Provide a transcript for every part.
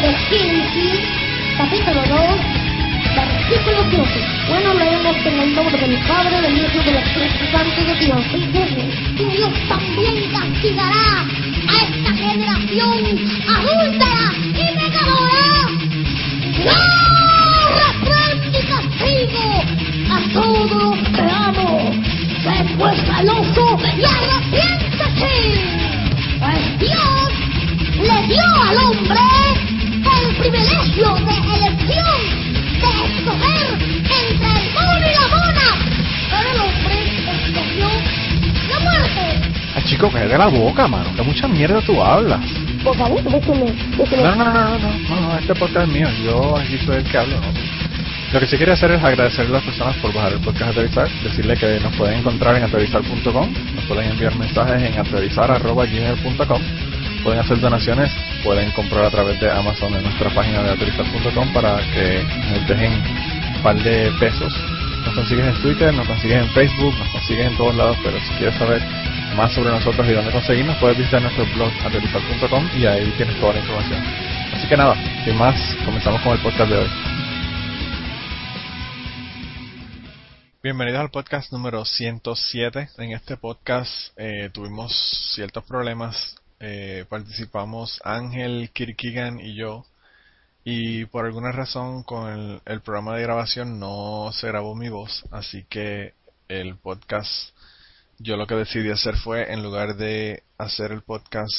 de Génesis, capítulo 2, versículo 7. Bueno, leemos en el nombre del Padre, del Hijo y del Espíritu Santo de Dios. Y Dios también castigará a esta generación adúltera y pecadora. ¡No! ¡Reprende y castigo a todos los que amo! ¡Sé pues celoso y arrepiéntete! Pues Dios le dio al hombre privilegio de elección, de escoger entre el mono y la mona. Pero el hombre escogió la muerte. Ah, chico, cállate la boca, mano. Que mucha mierda tú hablas. Por favor, déjeme, déjeme. No, no, no, no, no, no, no, este podcast es mío. Yo aquí soy el que hablo, ¿no? Lo que sí quería hacer es agradecer a las personas por bajar el podcast Aterrizar, decirle que nos pueden encontrar en aterrizar.com, nos pueden enviar mensajes en aterrizar.gmail.com, pueden hacer donaciones, pueden comprar a través de Amazon en nuestra página de aterrizar.com para que nos dejen un par de pesos. Nos consigues en Twitter, nos consigues en Facebook, nos consigues en todos lados, pero si quieres saber más sobre nosotros y dónde conseguirnos, puedes visitar nuestro blog aterrizar.com y ahí tienes toda la información. Así que nada, sin más, comenzamos con el podcast de hoy. Bienvenidos al podcast número 107. En este podcast eh, tuvimos ciertos problemas. Eh, participamos Ángel, Kirkigan y yo. Y por alguna razón con el, el programa de grabación no se grabó mi voz. Así que el podcast yo lo que decidí hacer fue, en lugar de hacer el podcast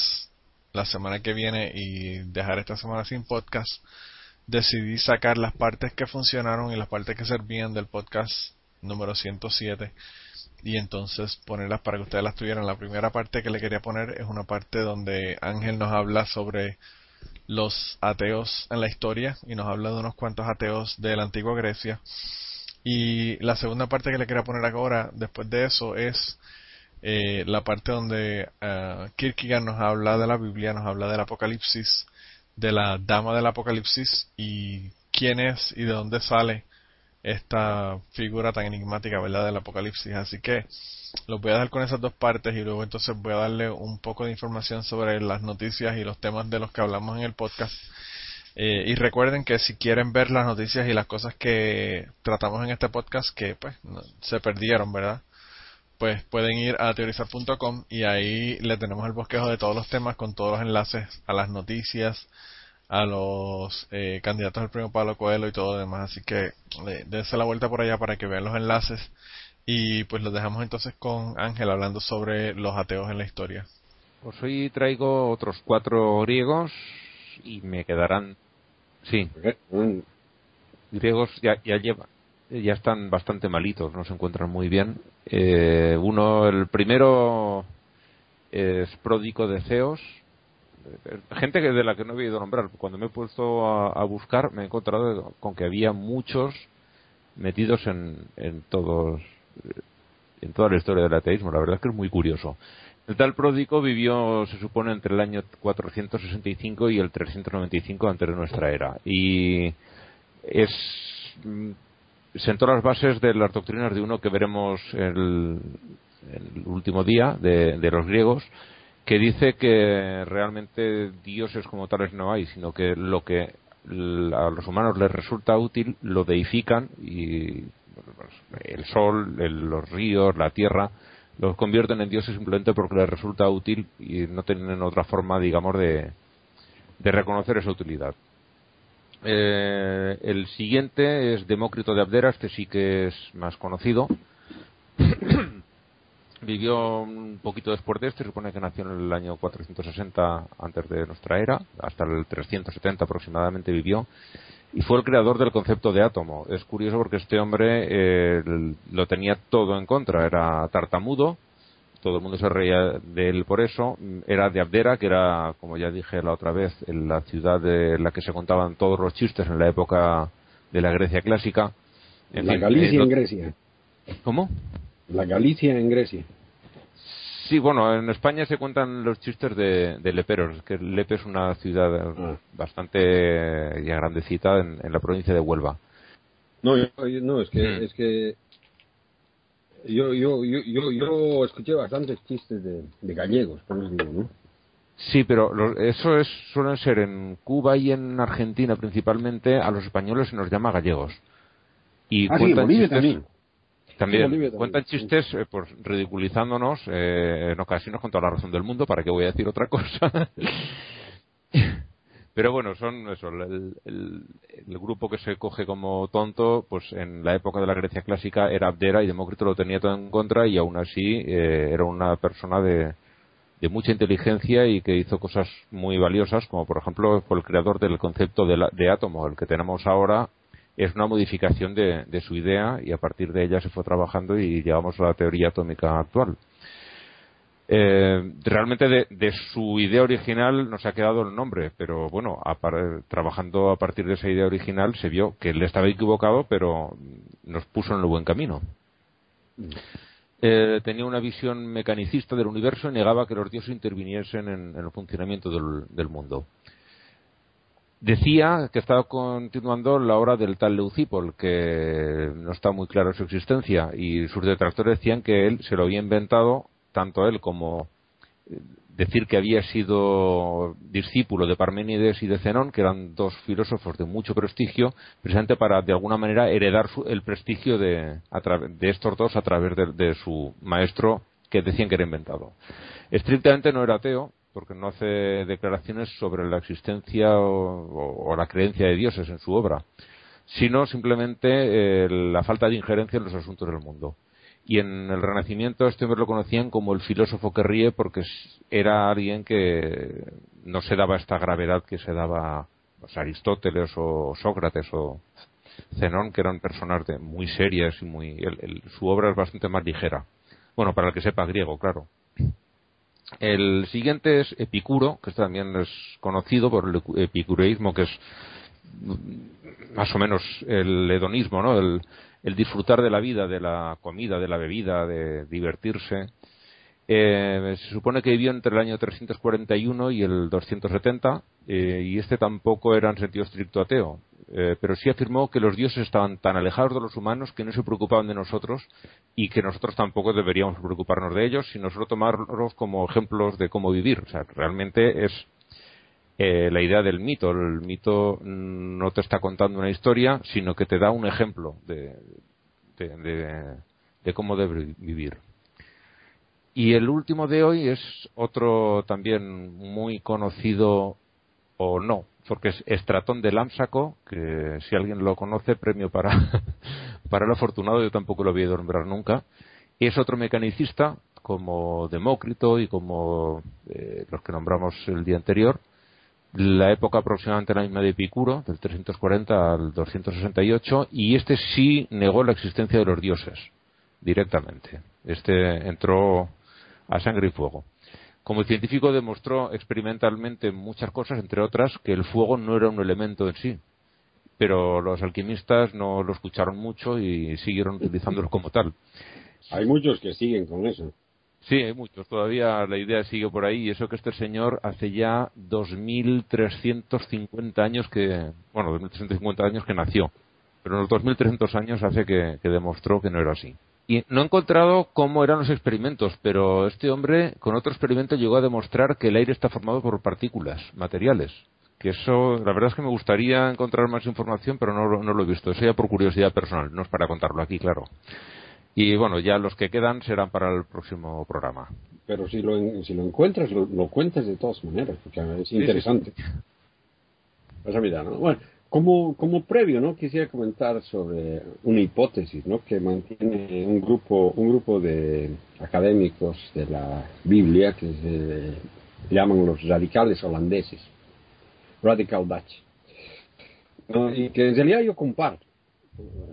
la semana que viene y dejar esta semana sin podcast, decidí sacar las partes que funcionaron y las partes que servían del podcast número 107 y entonces ponerlas para que ustedes las tuvieran. La primera parte que le quería poner es una parte donde Ángel nos habla sobre los ateos en la historia y nos habla de unos cuantos ateos de la antigua Grecia. Y la segunda parte que le quería poner ahora, después de eso, es eh, la parte donde uh, Kierkegaard nos habla de la Biblia, nos habla del Apocalipsis, de la Dama del Apocalipsis y quién es y de dónde sale esta figura tan enigmática, ¿verdad?, del Apocalipsis. Así que los voy a dar con esas dos partes y luego entonces voy a darle un poco de información sobre las noticias y los temas de los que hablamos en el podcast. Eh, y recuerden que si quieren ver las noticias y las cosas que tratamos en este podcast que pues se perdieron, ¿verdad? Pues pueden ir a teorizar.com y ahí le tenemos el bosquejo de todos los temas con todos los enlaces a las noticias, a los eh, candidatos al premio Pablo Coelho y todo lo demás. Así que eh, dense la vuelta por allá para que vean los enlaces. Y pues los dejamos entonces con Ángel hablando sobre los ateos en la historia. Pues hoy traigo otros cuatro griegos y me quedarán. Sí. Griegos ya, ya llevan. Ya están bastante malitos, no se encuentran muy bien. Eh, uno, el primero es pródico de Zeos, gente de la que no he oído nombrar. Cuando me he puesto a, buscar, me he encontrado con que había muchos metidos en, en todos en toda la historia del ateísmo. La verdad es que es muy curioso. El tal Pródico vivió, se supone, entre el año 465 y el 395 antes de nuestra era. Y es sentó las bases de las doctrinas de uno que veremos el, último día de los griegos, que dice que realmente dioses como tales no hay, sino que lo que a los humanos les resulta útil lo deifican y el sol, el, los ríos, la tierra, los convierten en dioses simplemente porque les resulta útil y no tienen otra forma, digamos, de, de reconocer esa utilidad. Eh, el siguiente es Demócrito de Abdera, este sí que es más conocido. Vivió un poquito después de este, se supone que nació en el año 460 antes de nuestra era, hasta el 370 aproximadamente vivió, y fue el creador del concepto de átomo. Es curioso porque este hombre eh, lo tenía todo en contra, era tartamudo, todo el mundo se reía de él por eso, era de Abdera, que era, como ya dije la otra vez, en la ciudad de la que se contaban todos los chistes en la época de la Grecia clásica. En la fin, Galicia eh, en Grecia. ¿Cómo? La Galicia en Grecia. Sí, bueno, en España se cuentan los chistes de, de Leperos, que Lepe es una ciudad ah. bastante ya grandecita en, en, la provincia de Huelva. No, yo, no es que mm. es que yo yo, yo yo yo escuché bastantes chistes de, de gallegos, por eso digo, ¿no? Sí, pero eso es, suelen ser en Cuba y en Argentina principalmente, a los españoles se nos llama gallegos. Y ah, cuentan chistes, también. También, cuentan chistes eh, pues, ridiculizándonos eh, en ocasiones con toda la razón del mundo, para que voy a decir otra cosa. Pero bueno, son eso, el, el, grupo que se coge como tonto, pues en la época de la Grecia clásica era Abdera y Demócrito lo tenía todo en contra y aún así eh, era una persona de, de mucha inteligencia y que hizo cosas muy valiosas, como por ejemplo fue el creador del concepto de, átomo, el que tenemos ahora es una modificación de, su idea y a partir de ella se fue trabajando y llegamos a la teoría atómica actual. Eh, realmente de, su idea original nos ha quedado el nombre, pero bueno, trabajando a partir de esa idea original se vio que él estaba equivocado, pero nos puso en el buen camino. Eh, tenía una visión mecanicista del universo y negaba que los dioses interviniesen en, el funcionamiento del, mundo. Decía que estaba continuando la obra del tal Leucipo, que no está muy claro su existencia, y sus detractores decían que él se lo había inventado, tanto él como decir que había sido discípulo de Parménides y de Zenón, que eran dos filósofos de mucho prestigio, precisamente para de alguna manera heredar el prestigio de, estos dos a través de, su maestro que decían que era inventado. Estrictamente no era ateo, porque no hace declaraciones sobre la existencia o, la creencia de dioses en su obra, sino simplemente eh, la falta de injerencia en los asuntos del mundo y en el Renacimiento este hombre lo conocían como el filósofo que ríe porque era alguien que no se daba esta gravedad que se daba pues, Aristóteles o Sócrates o Zenón, que eran personas de, muy serias y muy su obra es bastante más ligera. Bueno, para el que sepa griego, claro. El siguiente es Epicuro, que también es conocido por el epicureísmo, que es más o menos el hedonismo, ¿no? El, el disfrutar de la vida, de la comida, de la bebida, de divertirse. Eh, se supone que vivió entre el año 341 y el 270 eh, y este tampoco era en sentido estricto ateo, eh, pero sí afirmó que los dioses estaban tan alejados de los humanos que no se preocupaban de nosotros y que nosotros tampoco deberíamos preocuparnos de ellos, sino solo tomarlos como ejemplos de cómo vivir. O sea, realmente es eh, la idea del mito. El mito no te está contando una historia, sino que te da un ejemplo de, de, cómo debe vivir. Y el último de hoy es otro también muy conocido o no, porque es Estratón de Lámsaco, que si alguien lo conoce, premio para, el afortunado, yo tampoco lo voy a nombrar nunca. Es otro mecanicista, como Demócrito y como eh, los que nombramos el día anterior, la época aproximadamente la misma de Epicuro, del 340 al 268, y este sí negó la existencia de los dioses, directamente. Este entró a sangre y fuego. Como científico demostró experimentalmente muchas cosas, entre otras que el fuego no era un elemento en sí, pero los alquimistas no lo escucharon mucho y siguieron utilizándolo como tal. Hay muchos que siguen con eso. Sí, hay muchos. Todavía la idea sigue por ahí. Y eso que este señor hace ya 2.350 años que. Bueno, 2.350 años que nació. Pero en los 2.300 años hace que, demostró que no era así. Y no he encontrado cómo eran los experimentos, pero este hombre con otro experimento llegó a demostrar que el aire está formado por partículas, materiales. Que eso, la verdad es que me gustaría encontrar más información, pero no, no lo he visto. Eso ya por curiosidad personal, no es para contarlo aquí, claro. Y bueno, ya los que quedan serán para el próximo programa. Pero si lo, si lo encuentras, lo, cuentas de todas maneras, porque es interesante. Pues Bueno, como, como previo, ¿no? Quisiera comentar sobre una hipótesis, ¿no? Que mantiene un grupo, un grupo de académicos de la Biblia que se llaman los radicales holandeses, Radical Dutch. Y que en realidad yo comparto.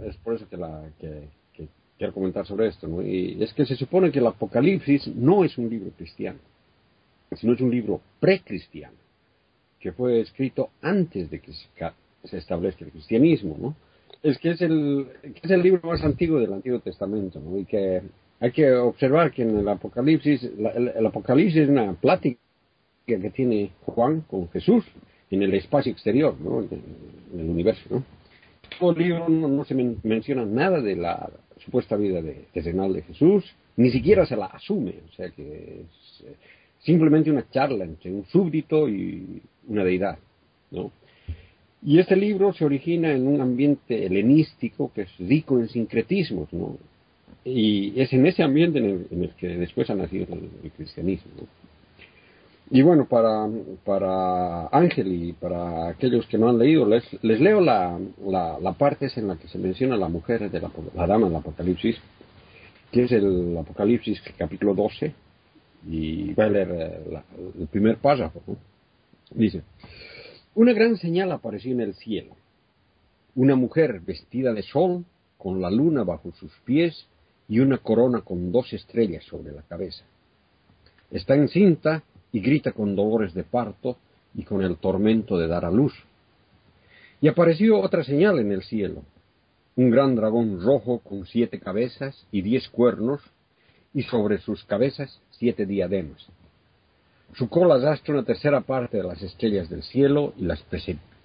Es por eso que, la, que, quiero comentar sobre esto, ¿no? Y es que se supone que el Apocalipsis no es un libro cristiano, sino es un libro precristiano, que fue escrito antes de que se establezca el cristianismo, ¿no? Es que es el, es el libro más antiguo del Antiguo Testamento, ¿no? Y que hay que observar que en el Apocalipsis, el, Apocalipsis es una plática que tiene Juan con Jesús en el espacio exterior, ¿no? En, el universo, ¿no? En el libro no, se menciona nada de la supuesta vida de, de Jesús, ni siquiera se la asume, o sea que simplemente una charla entre un súbdito y una deidad, ¿no? Y este libro se origina en un ambiente helenístico que es rico en sincretismos, ¿no? Y es en ese ambiente en el, que después ha nacido el, cristianismo. Y bueno, para, Ángel y para aquellos que no han leído, les, les leo la, la, parte en la que se menciona la mujer de la, la dama del Apocalipsis, que es el Apocalipsis capítulo 12, y voy a leer eh, el primer párrafo. Dice, una gran señal apareció en el cielo. Una mujer vestida de sol, con la luna bajo sus pies y una corona con dos estrellas sobre la cabeza. Está encinta y grita con dolores de parto y con el tormento de dar a luz. Y apareció otra señal en el cielo, un gran dragón rojo con siete cabezas y diez cuernos, y sobre sus cabezas siete diademas. Su cola arrastra una tercera parte de las estrellas del cielo y las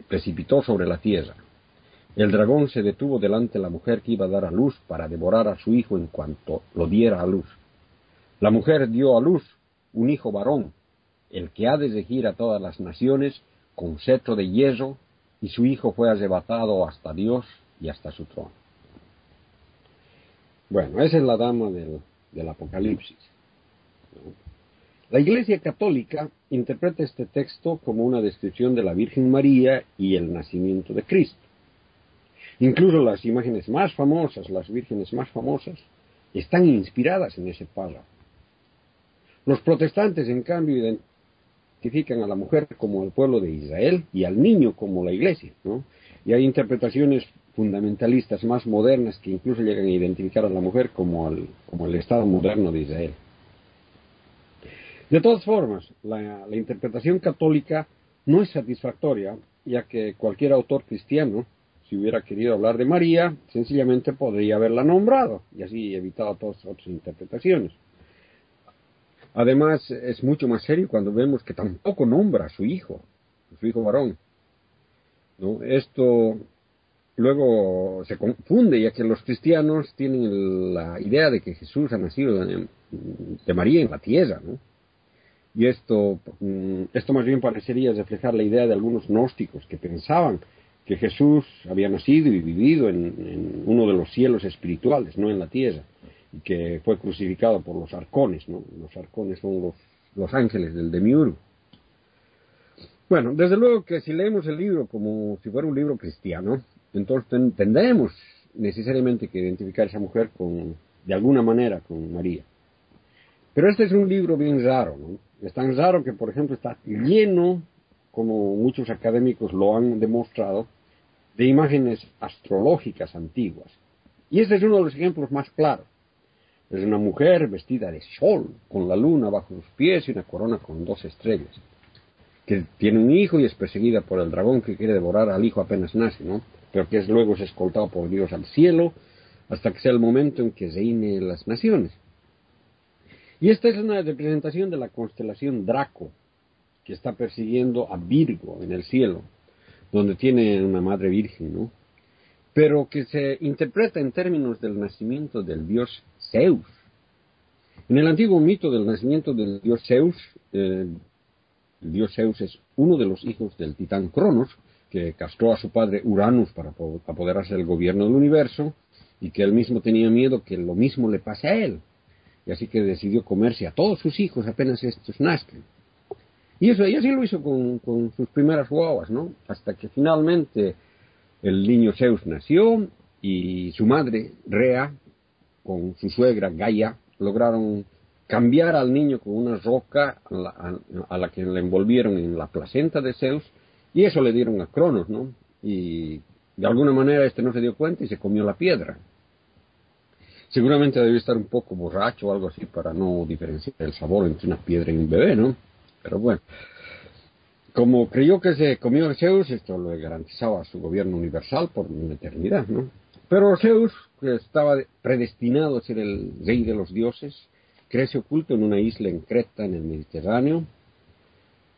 precipitó sobre la tierra. El dragón se detuvo delante de la mujer que iba a dar a luz para devorar a su hijo en cuanto lo diera a luz. La mujer dio a luz un hijo varón, el que ha de regir a todas las naciones con cetro de hierro, y su hijo fue arrebatado hasta Dios y hasta su trono. Bueno, esa es la dama del, del Apocalipsis. La Iglesia Católica interpreta este texto como una descripción de la Virgen María y el nacimiento de Cristo. Incluso las imágenes más famosas, las vírgenes más famosas, están inspiradas en ese párrafo. Los protestantes, en cambio, identifican a la mujer como el pueblo de Israel y al niño como la iglesia, Y hay interpretaciones fundamentalistas más modernas que incluso llegan a identificar a la mujer como como el Estado moderno de Israel. De todas formas, la, interpretación católica no es satisfactoria, ya que cualquier autor cristiano, si hubiera querido hablar de María, sencillamente podría haberla nombrado y así evitado todas otras interpretaciones. Además, es mucho más serio cuando vemos que tampoco nombra a su hijo, a su hijo varón. Esto luego se confunde, ya que los cristianos tienen la idea de que Jesús ha nacido de María en la tierra, ¿no? Y esto, mm, esto más bien parecería reflejar la idea de algunos gnósticos que pensaban que Jesús había nacido y vivido en, uno de los cielos espirituales, no en la tierra, y que fue crucificado por los arcones, ¿no? Los arcones son los, ángeles del demiurgo. Bueno, desde luego que si leemos el libro como si fuera un libro cristiano, entonces tendremos necesariamente que identificar a esa mujer con, de alguna manera con María. Pero este es un libro bien raro, ¿no? Es tan raro que, por ejemplo, está lleno, como muchos académicos lo han demostrado, de imágenes astrológicas antiguas. Y este es uno de los ejemplos más claros. Es una mujer vestida de sol, con la luna bajo sus pies y una corona con dos estrellas, que tiene un hijo y es perseguida por el dragón que quiere devorar al hijo apenas nace, ¿no? Pero que es luego es escoltado por Dios al cielo hasta que sea el momento en que reine las naciones. Y esta es una representación de la constelación Draco, que está persiguiendo a Virgo en el cielo, donde tiene una madre virgen, ¿no? Pero que se interpreta en términos del nacimiento del dios Zeus. En el antiguo mito del nacimiento del dios Zeus, eh, el dios Zeus es uno de los hijos del titán Cronos, que castró a su padre Uranus para apoderarse del gobierno del universo, y que él mismo tenía miedo que lo mismo le pase a él y así que decidió comerse a todos sus hijos apenas estos nazcan. Y eso, y así lo hizo con, sus primeras guaguas, ¿no? Hasta que finalmente el niño Zeus nació y su madre, Rea, con su suegra Gaia, lograron cambiar al niño con una roca a la, a la, que le envolvieron en la placenta de Zeus y eso le dieron a Cronos, ¿no? Y de alguna manera este no se dio cuenta y se comió la piedra. Seguramente debe estar un poco borracho o algo así para no diferenciar el sabor entre una piedra y un bebé, ¿no? Pero bueno, como creyó que se comió Zeus, esto le garantizaba su gobierno universal por una eternidad, ¿no? Pero Zeus, que estaba predestinado a ser el rey de los dioses, crece oculto en una isla en Creta, en el Mediterráneo,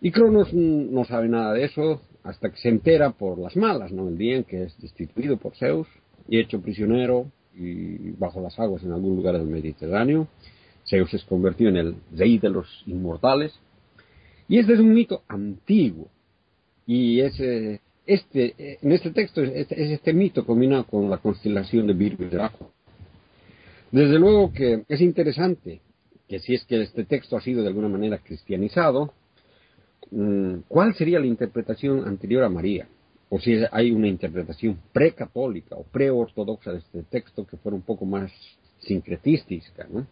y Cronos no sabe nada de eso hasta que se entera por las malas, ¿no? El día en que es destituido por Zeus y hecho prisionero y bajo las aguas en algún lugar del Mediterráneo. Zeus se convirtió en el rey de los inmortales Y este es un mito antiguo. Y ese, este, en este texto es, este mito combinado con la constelación de Virgo y Draco. Desde luego que es interesante que si es que este texto ha sido de alguna manera cristianizado, mm, ¿cuál sería la interpretación anterior a María? O si hay una interpretación precatólica o preortodoxa de este texto que fuera un poco más sincretística, ¿no?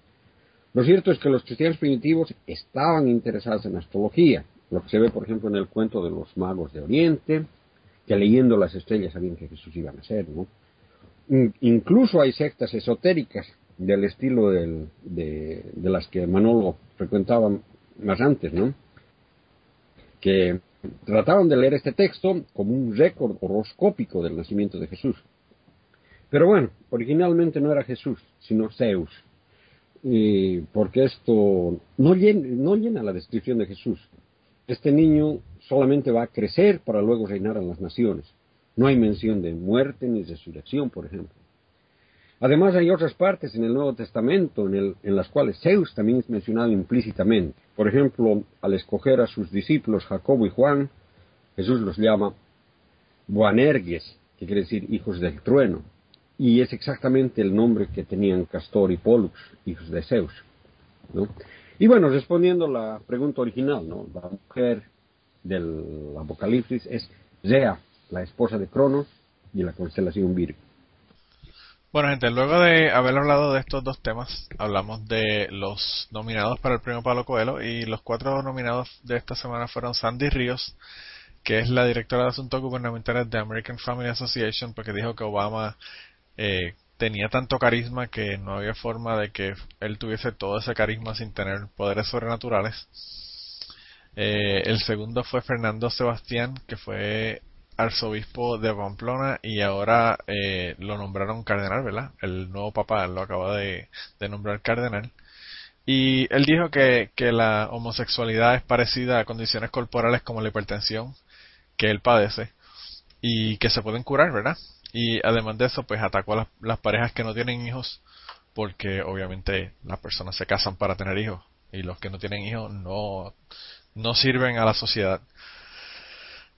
Lo cierto es que los cristianos primitivos estaban interesados en astrología, lo que se ve, por ejemplo, en el cuento de los magos de Oriente, que leyendo las estrellas sabían que Jesús iba a nacer, ¿no? Incluso hay sectas esotéricas del estilo de, de, las que Manolo frecuentaba más antes, ¿no? Que trataban de leer este texto como un récord horoscópico del nacimiento de Jesús. Pero bueno, originalmente no era Jesús, sino Zeus, porque esto no llena, no llena la descripción de Jesús. Este niño solamente va a crecer para luego reinar en las naciones. No hay mención de muerte ni resurrección, por ejemplo. Además hay otras partes en el Nuevo Testamento en, las cuales Zeus también es mencionado implícitamente. Por ejemplo, al escoger a sus discípulos Jacobo y Juan, Jesús los llama Boanerges, que quiere decir hijos del trueno, y es exactamente el nombre que tenían Castor y Pollux, hijos de Zeus. Y bueno, respondiendo a la pregunta original, ¿no? la mujer del Apocalipsis es Zea, la esposa de Cronos y la constelación Virgo. Bueno, gente, luego de haber hablado de estos dos temas, hablamos de los nominados para el premio Pablo Coelho y los cuatro nominados de esta semana fueron Sandy Ríos, que es la directora de Asuntos Gubernamentales de American Family Association, porque dijo que Obama eh, tenía tanto carisma que no había forma de que él tuviese todo ese carisma sin tener poderes sobrenaturales. Eh, el segundo fue Fernando Sebastián, que fue arzobispo de Pamplona y ahora eh, lo nombraron cardenal, ¿verdad? El nuevo papa lo acaba de, nombrar cardenal. Y él dijo que, que, la homosexualidad es parecida a condiciones corporales como la hipertensión que él padece y que se pueden curar, ¿verdad? Y además de eso, pues atacó a las, parejas que no tienen hijos porque obviamente las personas se casan para tener hijos y los que no tienen hijos no, no sirven a la sociedad.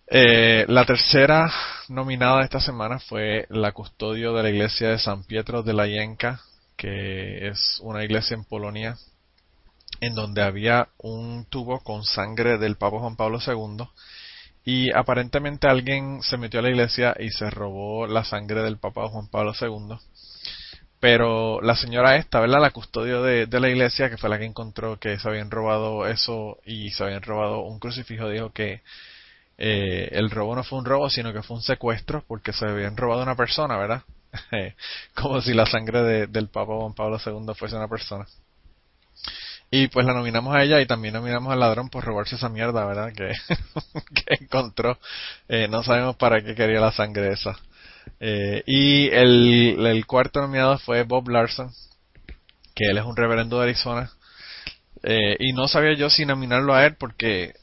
Eh, la tercera nominada esta semana fue la custodio de la iglesia de San Pietro de la Yenka, que es una iglesia en Polonia en donde había un tubo con sangre del Papa Juan Pablo II y aparentemente alguien se metió a la iglesia y se robó la sangre del Papa Juan Pablo II. Pero la señora esta, ¿verdad? La custodio de, de la iglesia, que fue la que encontró que se habían robado eso y se habían robado un crucifijo, dijo que eh, el robo no fue un robo, sino que fue un secuestro porque se habían robado una persona, ¿verdad? Como si la sangre del Papa Juan Pablo II fuese una persona. Y pues la nominamos a ella y también nominamos al ladrón por robarse esa mierda, ¿verdad? Que, encontró. Eh, no sabemos para qué quería la sangre esa. Eh, y el, el cuarto nominado fue Bob Larson, que él es un reverendo de Arizona. Eh, y no sabía yo si nominarlo a él porque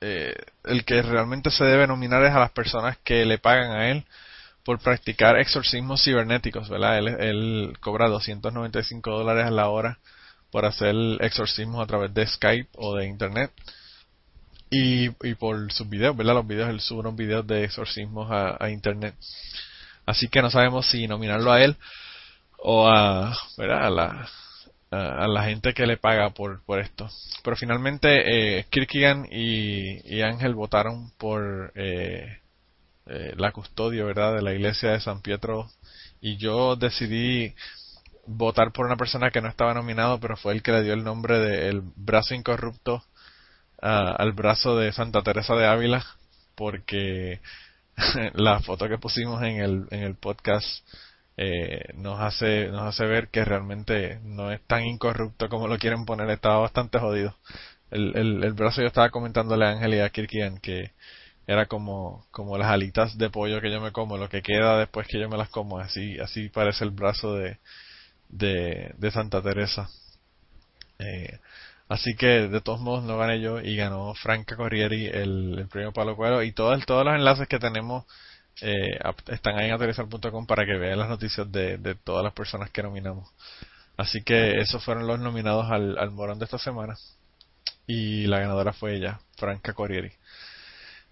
eh, el que realmente se debe nominar es a las personas que le pagan a él por practicar exorcismos cibernéticos, ¿verdad? Él, él cobra 295 dólares a la hora por hacer exorcismos a través de Skype o de Internet. Y, por sus videos, ¿verdad? Los videos, él sube unos videos de exorcismos a, a Internet. Así que no sabemos si nominarlo a él o a, ¿verdad? a la, a, la gente que le paga por, por esto. Pero finalmente eh, Kirkigan y, Ángel votaron por eh, eh, la custodia ¿verdad? de la iglesia de San Pietro y yo decidí votar por una persona que no estaba nominado, pero fue el que le dio el nombre de el brazo incorrupto al brazo de Santa Teresa de Ávila, porque la foto que pusimos en el, en el podcast eh, nos hace nos hace ver que realmente no es tan incorrupto como lo quieren poner. Estaba bastante jodido. El, el, el brazo yo estaba comentándole a Ángel y a Kirkian que era como como las alitas de pollo que yo me como lo que queda después que yo me las como. Así así parece el brazo de de, de Santa Teresa. Eh, así que de todos modos no gané yo y ganó Franca Corrieri el, el premio Palo Cuero y todos todos los enlaces que tenemos eh, están ahí en aterrizar.com para que vean las noticias de, de, todas las personas que nominamos. Así que esos fueron los nominados al, al Morón de esta semana. y la ganadora fue ella, Franca Corrieri.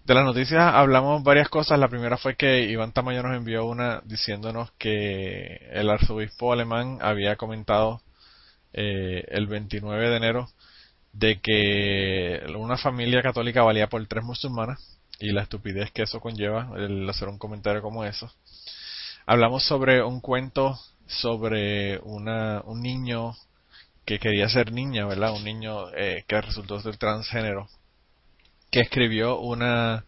De las noticias hablamos varias cosas. La primera fue que Iván Tamayo nos envió una diciéndonos que el arzobispo alemán había comentado eh, el 29 de enero de que una familia católica valía por tres musulmanas y la estupidez que eso conlleva el hacer un comentario como eso. Hablamos sobre un cuento sobre una, un niño que quería ser niña, ¿verdad? Un niño eh, que resultó ser transgénero, que escribió una,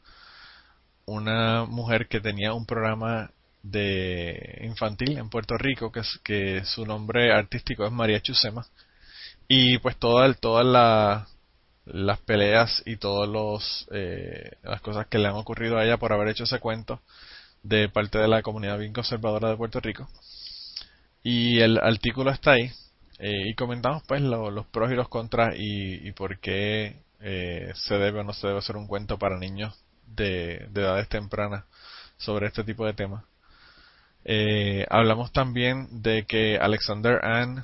una mujer que tenía un programa de infantil en Puerto Rico, que, su nombre artístico es María Chusema, y pues todas todas las peleas y todas los eh, las cosas que le han ocurrido a ella por haber hecho ese cuento de parte de la comunidad bien conservadora de Puerto Rico y el artículo está ahí eh, y comentamos pues los pros y los contras y, por qué eh, se debe o no se debe hacer un cuento para niños de, de edades tempranas sobre este tipo de temas hablamos también de que Alexander Ann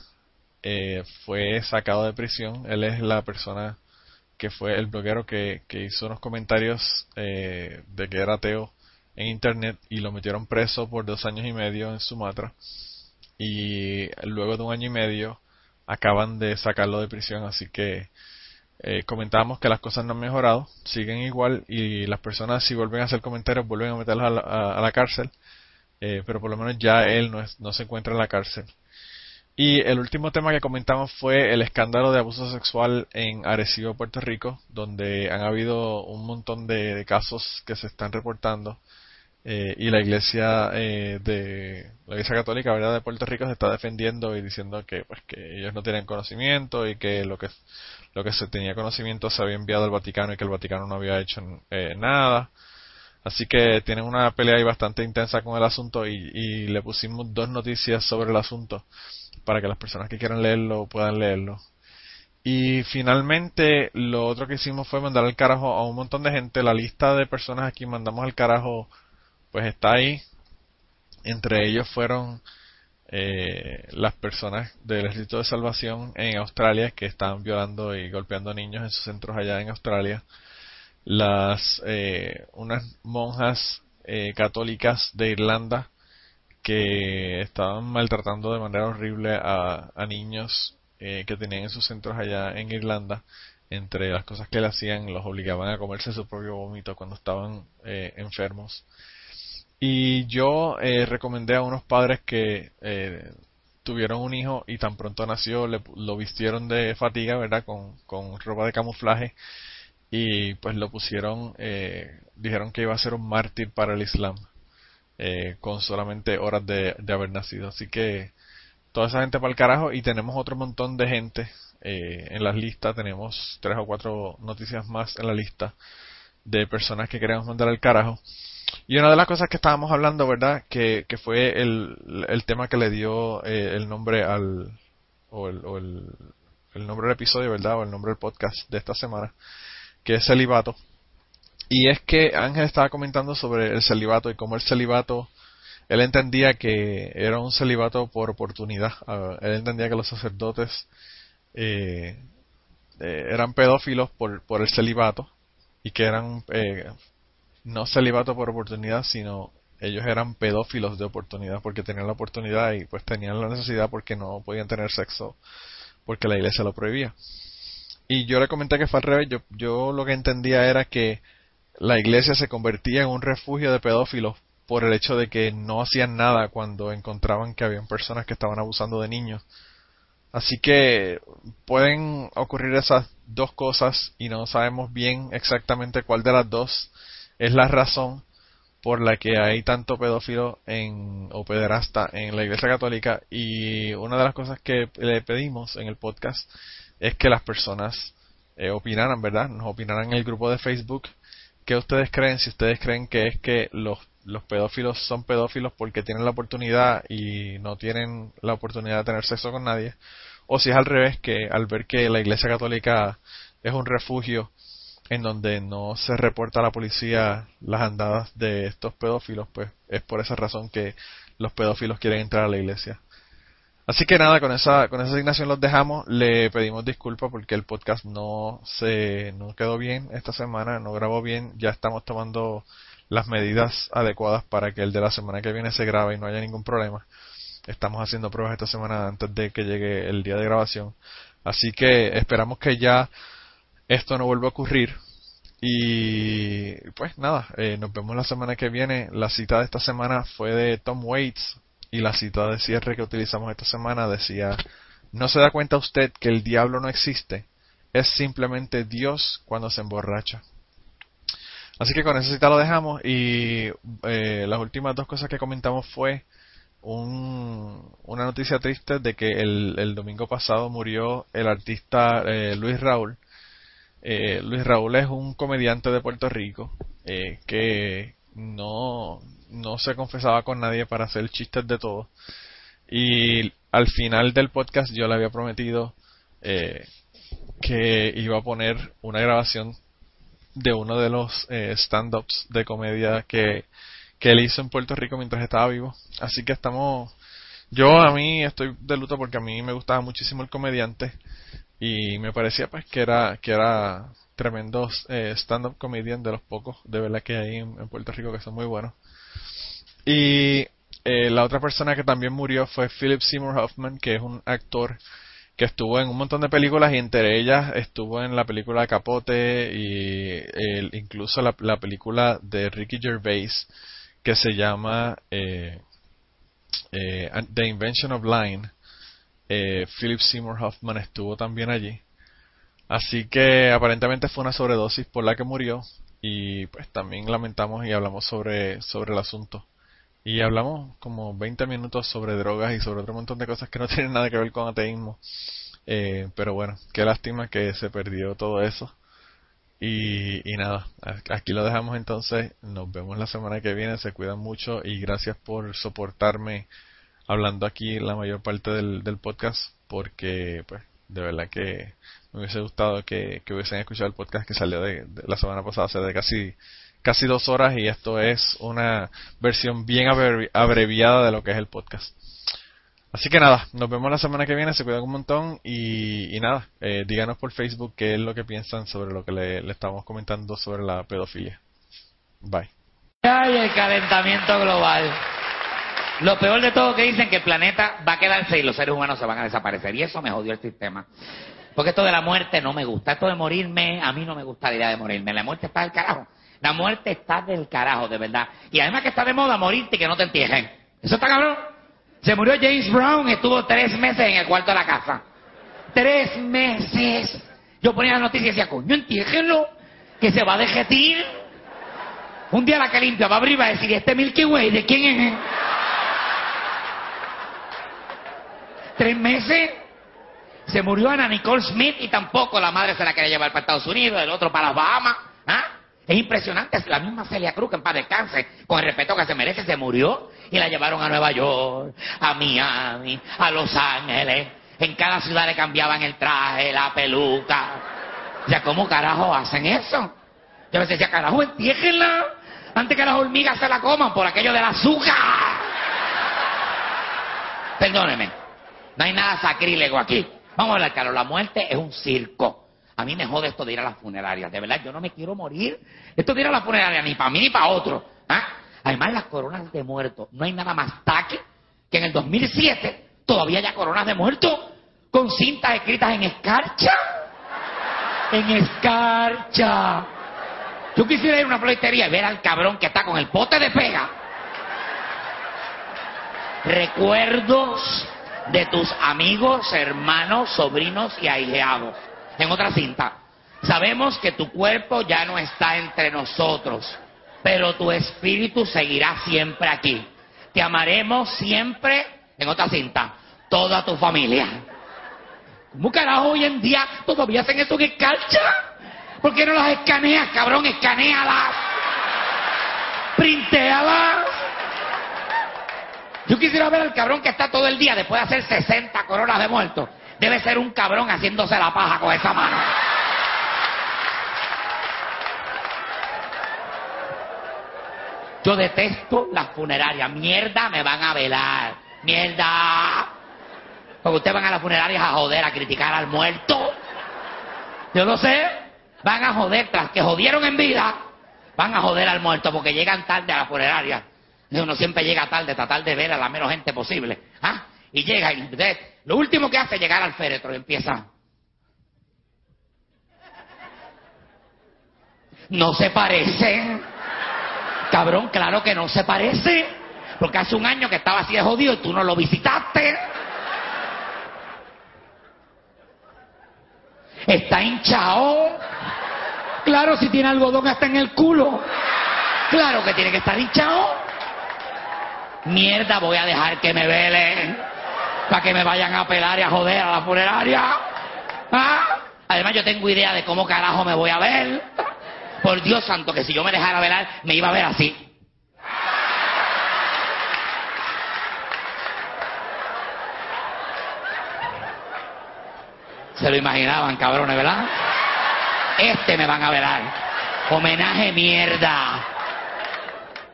eh, fue sacado de prisión. Él es la persona que fue el bloguero que, hizo unos comentarios eh, de que era ateo en internet y lo metieron preso por dos años y medio en Sumatra. Y luego de un año y medio acaban de sacarlo de prisión, así que eh, comentamos que las cosas no han mejorado, siguen igual y las personas si vuelven a hacer comentarios vuelven a meterlos a la, cárcel, pero por lo menos ya él no, es, no se encuentra en la cárcel. Y el último tema que comentamos fue el escándalo de abuso sexual en Arecibo, Puerto Rico, donde han habido un montón de, casos que se están reportando. Eh, y la iglesia eh, de la iglesia católica verdad de Puerto Rico se está defendiendo y diciendo que pues que ellos no tienen conocimiento y que lo que lo que se tenía conocimiento se había enviado al Vaticano y que el Vaticano no había hecho eh, nada. Así que tienen una pelea ahí bastante intensa con el asunto y, y le pusimos dos noticias sobre el asunto para que las personas que quieran leerlo puedan leerlo. Y finalmente lo otro que hicimos fue mandar al carajo a un montón de gente. La lista de personas aquí mandamos al carajo pues está ahí. Entre ellos fueron eh, las personas del Ejército de Salvación en Australia que estaban violando y golpeando niños en sus centros allá en Australia. Las eh, unas monjas eh, católicas de Irlanda que estaban maltratando de manera horrible a, niños eh, que tenían en sus centros allá en Irlanda. Entre las cosas que le hacían, los obligaban a comerse su propio vómito cuando estaban eh, enfermos. Y yo eh, recomendé a unos padres que tuvieron un hijo y tan pronto nació le, lo vistieron de fatiga, ¿verdad? Con, con ropa de camuflaje y pues lo pusieron, dijeron que iba a ser un mártir para el Islam. Eh, con solamente horas de, haber nacido. Así que toda esa gente para el carajo y tenemos otro montón de gente eh, en las listas. Tenemos tres o cuatro noticias más en la lista de personas que queremos mandar al carajo. Y una de las cosas que estábamos hablando, ¿verdad? Que, que fue el, el tema que le dio eh, el nombre al. O, el, o el nombre del episodio, ¿verdad? O el nombre del podcast de esta semana. Que es celibato. Y es que Ángel estaba comentando sobre el celibato y cómo el celibato, él entendía que era un celibato por oportunidad. Ah, él entendía que los sacerdotes eh, eh, eran pedófilos por, por el celibato y que eran eh, no celibato por oportunidad, sino ellos eran pedófilos de oportunidad porque tenían la oportunidad y pues tenían la necesidad porque no podían tener sexo porque la iglesia lo prohibía. Y yo le comenté que fue al revés, yo, yo lo que entendía era que la iglesia se convertía en un refugio de pedófilos por el hecho de que no hacían nada cuando encontraban que habían personas que estaban abusando de niños. Así que pueden ocurrir esas dos cosas y no sabemos bien exactamente cuál de las dos es la razón por la que hay tanto pedófilo en, o pederasta en la Iglesia Católica y una de las cosas que le pedimos en el podcast es que las personas eh, opinaran, ¿verdad? Nos opinaran en el grupo de Facebook ¿qué ustedes creen? Si ustedes creen que es que los, los pedófilos son pedófilos porque tienen la oportunidad y no tienen la oportunidad de tener sexo con nadie, o si es al revés, que al ver que la Iglesia Católica es un refugio en donde no se reporta a la policía las andadas de estos pedófilos, pues es por esa razón que los pedófilos quieren entrar a la iglesia. Así que nada, con esa, con esa asignación los dejamos. Le pedimos disculpas porque el podcast no se, no quedó bien esta semana, no grabó bien. Ya estamos tomando las medidas adecuadas para que el de la semana que viene se grabe y no haya ningún problema. Estamos haciendo pruebas esta semana antes de que llegue el día de grabación. Así que esperamos que ya esto no vuelva a ocurrir. Y pues nada, eh, nos vemos la semana que viene. La cita de esta semana fue de Tom Waits, y la cita de cierre que utilizamos esta semana decía, ¿no se da cuenta usted que el diablo no existe? Es simplemente Dios cuando se emborracha. Así que con esa cita lo dejamos y eh, las últimas dos cosas que comentamos fue una noticia triste de que el, domingo pasado murió el artista eh, Luis Raúl. Eh, Luis Raúl es un comediante de Puerto Rico que no, no se confesaba con nadie para hacer chistes de todo. Y al final del podcast yo le había prometido eh, que iba a poner una grabación de uno de los eh, stand-ups de comedia que, que él hizo en Puerto Rico mientras estaba vivo. Así que estamos... Yo a mí estoy de luto porque a mí me gustaba muchísimo el comediante y me parecía pues que era que era tremendo eh, stand-up comedian de los pocos de verdad que hay en Puerto Rico que son muy buenos. Y eh, la otra persona que también murió fue Philip Seymour Hoffman, que es un actor que estuvo en un montón de películas y entre ellas estuvo en la película Capote y incluso la, película de Ricky Gervais que se llama eh, eh, The Invention of Line. Philip Seymour Hoffman estuvo también allí. Así que aparentemente fue una sobredosis por la que murió y pues también lamentamos y hablamos sobre, sobre el asunto. Y hablamos como 20 minutos sobre drogas y sobre otro montón de cosas que no tienen nada que ver con ateísmo. Eh, pero bueno, qué lástima que se perdió todo eso. Y, y nada, aquí lo dejamos entonces. Nos vemos la semana que viene. Se cuidan mucho y gracias por soportarme hablando aquí la mayor parte del, del podcast. Porque, pues, de verdad que me hubiese gustado que, que hubiesen escuchado el podcast que salió de, la semana pasada, hace de casi casi dos horas y esto es una versión bien abreviada de lo que es el podcast. Así que nada, nos vemos la semana que viene, se cuidan un montón y, nada, eh, díganos por Facebook qué es lo que piensan sobre lo que le, estamos comentando sobre la pedofilia. Bye. Ay, el calentamiento global. Lo peor de todo que dicen que el planeta va a quedarse y los seres humanos se van a desaparecer. Y eso me jodió el sistema. Porque esto de la muerte no me gusta. Esto de morirme, a mí no me gusta la idea de morirme. La muerte está del carajo. La muerte está del carajo, de verdad. Y además que está de moda morirte y que no te entierren. Eso está cabrón. Se murió James Brown, estuvo tres meses en el cuarto de la casa. Tres meses. Yo ponía la noticia y decía, coño, entiérrenlo, que se va a dejetir. Un día la que limpia va a abrir y va a decir, ¿este Milky Way de quién es? Tres meses. Se murió Ana Nicole Smith y tampoco la madre se la quería llevar para Estados Unidos, el otro para las Bahamas. ¿Ah? Es impresionante, es la misma Celia Cruz que en paz descanse, con el respeto que se merece, se murió y la llevaron a Nueva York, a Miami, a Los Ángeles. En cada ciudad le cambiaban el traje, la peluca. O sea, ¿cómo carajo hacen eso? Yo veces decía, carajo, entiéjenla antes que las hormigas se la coman por aquello del azúcar. Perdóneme, no hay nada sacrílego aquí. Vamos a hablar claro, la muerte es un circo. A mí me jode esto de ir a las funerarias. De verdad, yo no me quiero morir. Esto de ir a las funerarias ni para mí ni para otro. ¿ah? Además, las coronas de muertos. No hay nada más taque que en el 2007 todavía haya coronas de muertos con cintas escritas en escarcha. En escarcha. Yo quisiera ir a una floritería y ver al cabrón que está con el pote de pega. Recuerdos de tus amigos, hermanos, sobrinos y ahijados en otra cinta. Sabemos que tu cuerpo ya no está entre nosotros, pero tu espíritu seguirá siempre aquí. Te amaremos siempre, en otra cinta, toda tu familia. ¿Cómo carajo hoy en día todavía hacen eso en escarcha? ¿Por qué no las escaneas, cabrón? Escanealas. Printéalas. Yo quisiera ver al cabrón que está todo el día después de hacer 60 coronas de muertos Debe ser un cabrón haciéndose la paja con esa mano. Yo detesto las funerarias. Mierda, me van a velar. Mierda. Porque ustedes van a las funerarias a joder, a criticar al muerto. Yo lo sé. Van a joder, tras que jodieron en vida, van a joder al muerto porque llegan tarde a la funeraria. Uno siempre llega tarde, tratar de ver a la menos gente posible. ¿Ah? Y llega y lo último que hace es llegar al féretro y empieza. No se parecen. Cabrón, claro que no se parece. Porque hace un año que estaba así de jodido y tú no lo visitaste. Está hinchado. Claro, si tiene algodón hasta en el culo. Claro que tiene que estar hinchado. Mierda, voy a dejar que me velen. Para que me vayan a pelar y a joder a la funeraria. ¿Ah? Además, yo tengo idea de cómo carajo me voy a ver. Por Dios santo, que si yo me dejara velar, me iba a ver así. Se lo imaginaban, cabrones, ¿verdad? Este me van a velar. Homenaje mierda.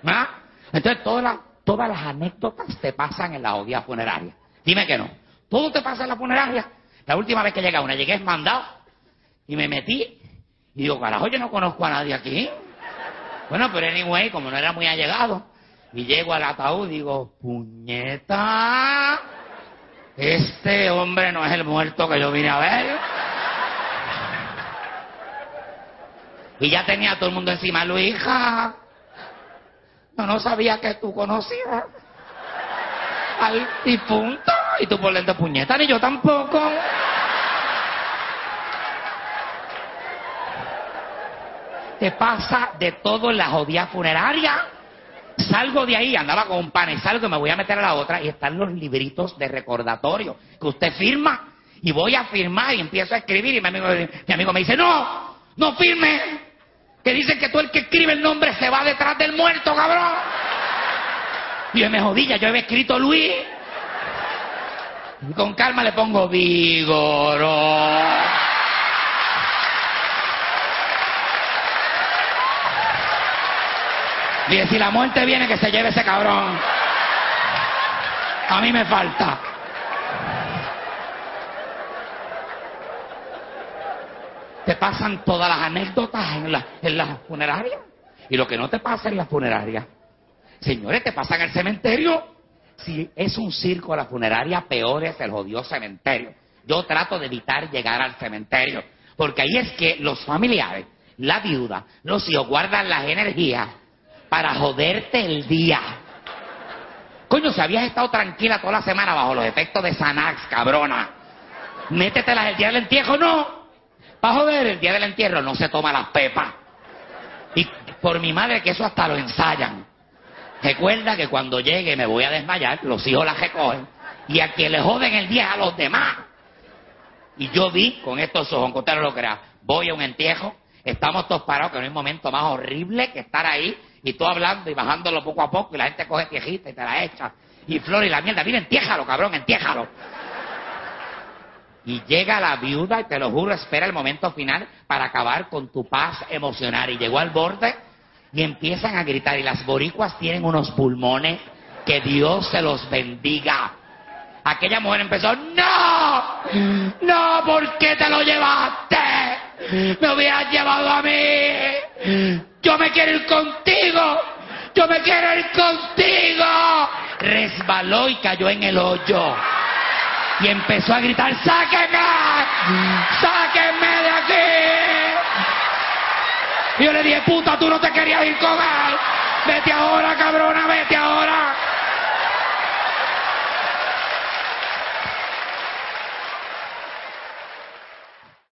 ¿Ah? Entonces todas las, todas las anécdotas te pasan en la odia funeraria. Dime que no. Todo te pasa en la funeraria. La última vez que llegué a una, llegué mandado y me metí y digo, carajo, yo no conozco a nadie aquí. Bueno, pero anyway, como no era muy allegado, y llego al ataúd y digo, puñeta, este hombre no es el muerto que yo vine a ver. Y ya tenía todo el mundo encima, Luisa. Yo no sabía que tú conocías al difunto. Y tú por lento puñeta, ni yo tampoco. Te pasa de todo en la jodida funeraria. Salgo de ahí, andaba con un pan y salgo y me voy a meter a la otra y están los libritos de recordatorio que usted firma y voy a firmar y empiezo a escribir y mi amigo, mi amigo me dice, no, no firme, que dicen que tú el que escribe el nombre se va detrás del muerto, cabrón. Y yo me jodilla, yo había escrito Luis. Y con calma le pongo vigoro. Dije, si la muerte viene, que se lleve ese cabrón. A mí me falta. Te pasan todas las anécdotas en la, en la funeraria. Y lo que no te pasa en la funeraria. Señores, te pasa en el cementerio. Si es un circo la funeraria, peor es el jodido cementerio. Yo trato de evitar llegar al cementerio. Porque ahí es que los familiares, la viuda, los hijos guardan las energías para joderte el día. Coño, si habías estado tranquila toda la semana bajo los efectos de Xanax, cabrona, métetelas el día del entierro, no. Para joder, el día del entierro no se toma las pepas. Y por mi madre que eso hasta lo ensayan. Recuerda que cuando llegue me voy a desmayar, los hijos la recogen, y a quien le joden el día es a los demás. Y yo vi con estos ojos, no lo crea, voy a un entierro, estamos todos parados, que no hay momento más horrible que estar ahí, y tú hablando y bajándolo poco a poco, y la gente coge viejita y te la echa. Y flor y la mierda, mira, entiéjalo, cabrón, entiéjalo. Y llega la viuda, y te lo juro, espera el momento final para acabar con tu paz emocional. Y llegó al borde y empiezan a gritar. Y las boricuas tienen unos pulmones que Dios se los bendiga. Aquella mujer empezó, no, no, ¿por qué te lo llevaste? Me hubieras llevado a mí. Yo me quiero ir contigo. Yo me quiero ir contigo. Resbaló y cayó en el hoyo. Y empezó a gritar, sáquenme, sáquenme de aquí. Y yo le dije, puta, tú no te querías ir con. Vete ahora, cabrona, vete ahora.